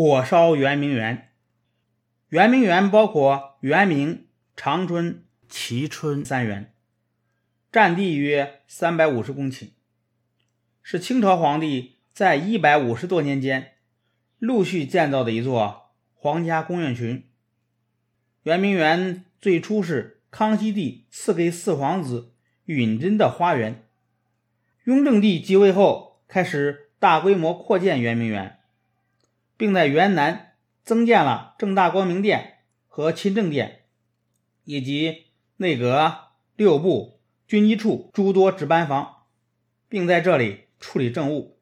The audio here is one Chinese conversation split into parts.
火烧圆明园。圆明园包括圆明、长春、蕲春三园，占地约三百五十公顷，是清朝皇帝在一百五十多年间陆续建造的一座皇家宫苑群。圆明园最初是康熙帝赐给四皇子允祯的花园，雍正帝即位后开始大规模扩建圆明园，并在园南增建了正大光明殿和勤政殿，以及内阁、六部、军机处诸多值班房，并在这里处理政务。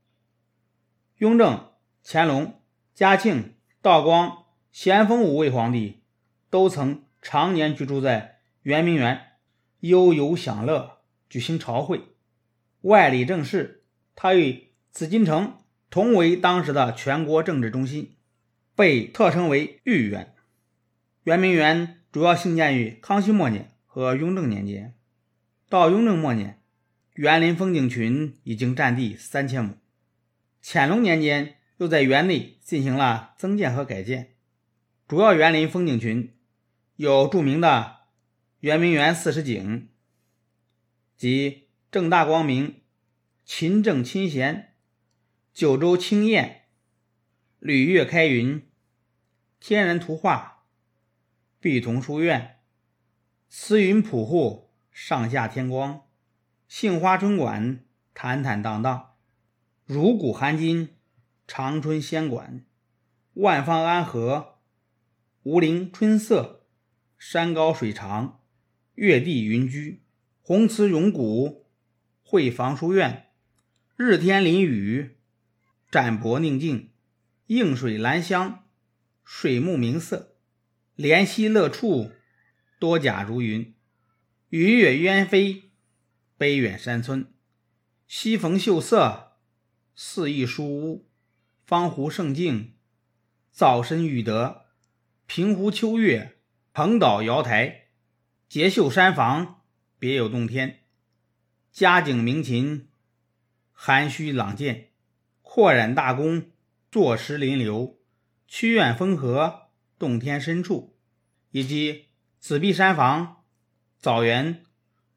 雍正、乾隆、嘉庆、道光、咸丰五位皇帝。都曾常年居住在圆明园，悠游享乐，举行朝会。外理政事，他与紫禁城同为当时的全国政治中心，被特称为御园。圆明园主要兴建于康熙末年和雍正年间。到雍正末年，园林风景群已经占地三千亩。乾隆年间，又在园内进行了增建和改建，主要园林风景群。有著名的圆明园四十景，即正大光明、勤政亲贤、九州清晏、吕月开云、天然图画、碧桐书院、慈云普护、上下天光、杏花春馆、坦坦荡荡、如古含今、长春仙馆、万方安和、吴陵春色。山高水长，月地云居，红瓷绒骨，汇房书院，日天淋雨，展博宁静，映水兰香，水木明色，莲溪乐处，多甲如云，鱼跃鸢飞，悲远山村，西逢秀色，四翼书屋，方湖胜境，早申玉德，平湖秋月。蓬岛瑶台，结秀山房，别有洞天；佳景鸣琴，含虚朗见；阔染大功，坐石临流；曲院风荷，洞天深处；以及紫壁山房、枣园、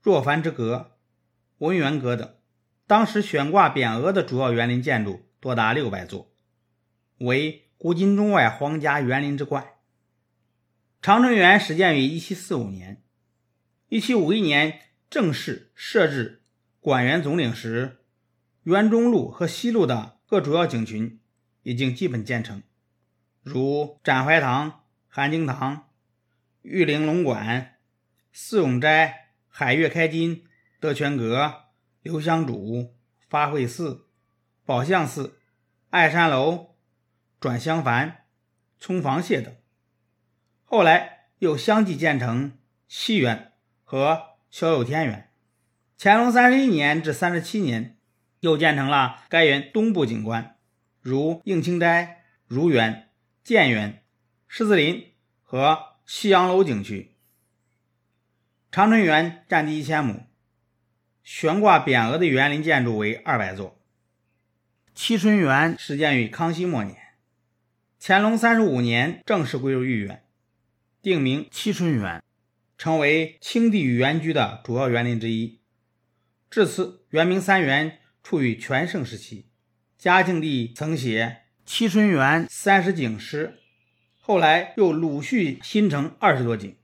若凡之阁、文源阁等。当时悬挂匾额的主要园林建筑多达六百座，为古今中外皇家园林之冠。长春园始建于1745年，1751年正式设置管园总领时，园中路和西路的各主要景群已经基本建成，如展怀堂、含经堂、玉玲龙馆、四永斋、海月开金、德全阁、留香主、发会寺、宝相寺、爱山楼、转香幡、葱房榭等。后来又相继建成西园和小有天园。乾隆三十一年至三十七年，又建成了该园东部景观，如应清斋、如园、建园、狮子林和西洋楼景区。长春园占地一千亩，悬挂匾额的园林建筑为二百座。七春园始建于康熙末年，乾隆三十五年正式归入御园。定名七春园，成为清帝与园居的主要园林之一。至此，圆明三园处于全盛时期。嘉靖帝曾写《七春园三十景》诗，后来又陆续新成二十多景。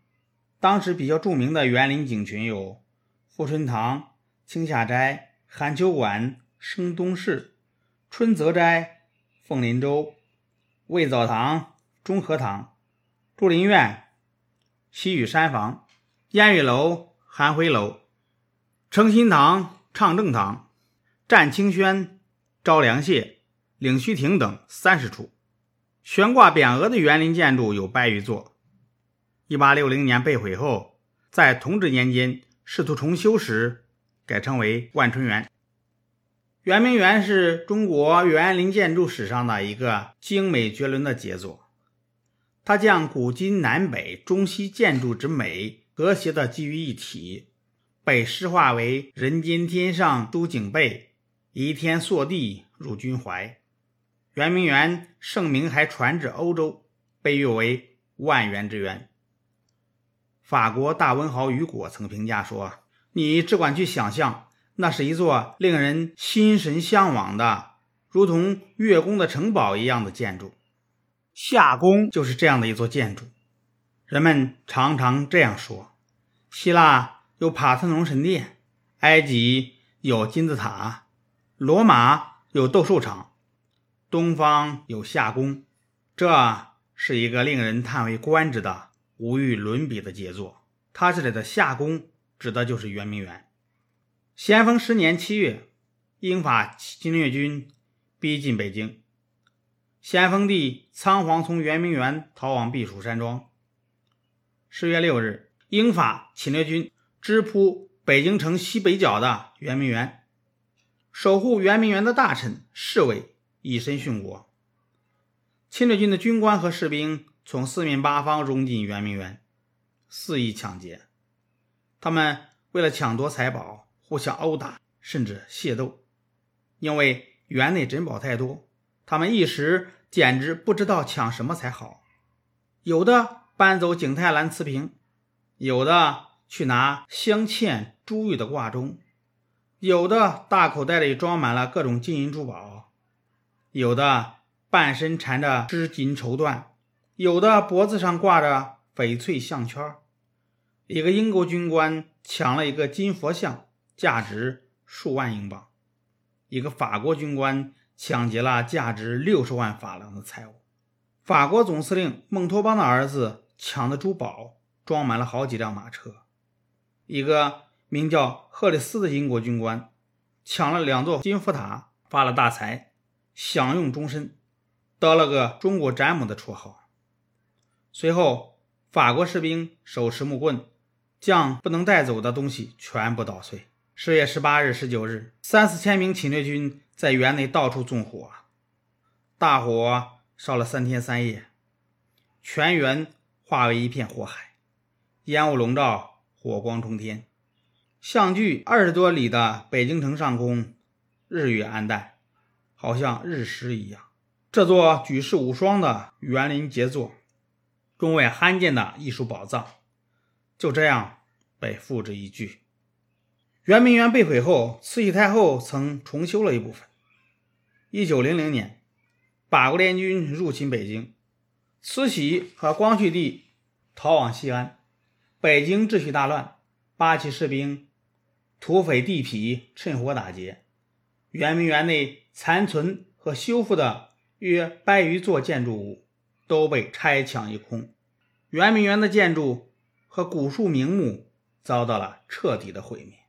当时比较著名的园林景群有富春堂、清夏斋、寒秋馆、升东市、春泽斋、凤林洲、魏藻堂、中和堂、竹林院。西雨山房、烟雨楼、寒晖楼、诚心堂、畅正堂、湛清轩、昭良榭、领虚亭等三十处，悬挂匾额的园林建筑有百余座。一八六零年被毁后，在同治年间试图重修时，改称为万春园。圆明园是中国园林建筑史上的一个精美绝伦的杰作。它将古今南北中西建筑之美和谐地集于一体，被诗化为“人间天上都景备，移天塑地入君怀”。圆明园盛名还传至欧洲，被誉为万园之园。法国大文豪雨果曾评价说：“你只管去想象，那是一座令人心神向往的，如同月宫的城堡一样的建筑。夏宫就是这样的一座建筑。人们常常这样说：希腊有帕特农神殿，埃及有金字塔，罗马有斗兽场。”东方有夏宫，这是一个令人叹为观止的无与伦比的杰作。他这里的夏宫指的就是圆明园。咸丰十年七月，英法侵略军逼近北京，咸丰帝仓皇从圆明园逃往避暑山庄。十月六日，英法侵略军直扑北京城西北角的圆明园，守护圆明园的大臣、侍卫。以身殉国。侵略军的军官和士兵从四面八方涌进圆明园，肆意抢劫。他们为了抢夺财宝，互相殴打，甚至械斗。因为园内珍宝太多，他们一时简直不知道抢什么才好。有的搬走景泰蓝瓷瓶，有的去拿镶嵌珠玉的挂钟，有的大口袋里装满了各种金银珠宝。有的半身缠着织金绸缎，有的脖子上挂着翡翠项圈。一个英国军官抢了一个金佛像，价值数万英镑；一个法国军官抢劫了价值六十万法郎的财物。法国总司令孟托邦的儿子抢的珠宝装满了好几辆马车。一个名叫赫里斯的英国军官抢了两座金佛塔，发了大财。享用终身，得了个“中国詹姆”的绰号。随后，法国士兵手持木棍，将不能带走的东西全部捣碎。十月十八日、十九日，三四千名侵略军在园内到处纵火，大火烧了三天三夜，全园化为一片火海，烟雾笼罩，火光冲天。相距二十多里的北京城上空，日月暗淡。好像日食一样，这座举世无双的园林杰作，中外罕见的艺术宝藏，就这样被付之一炬。圆明园被毁后，慈禧太后曾重修了一部分。一九零零年，八国联军入侵北京，慈禧和光绪帝逃往西安，北京秩序大乱，八旗士兵、土匪地痞趁火打劫。圆明园内残存和修复的约百余座建筑物都被拆抢一空，圆明园的建筑和古树名木遭到了彻底的毁灭。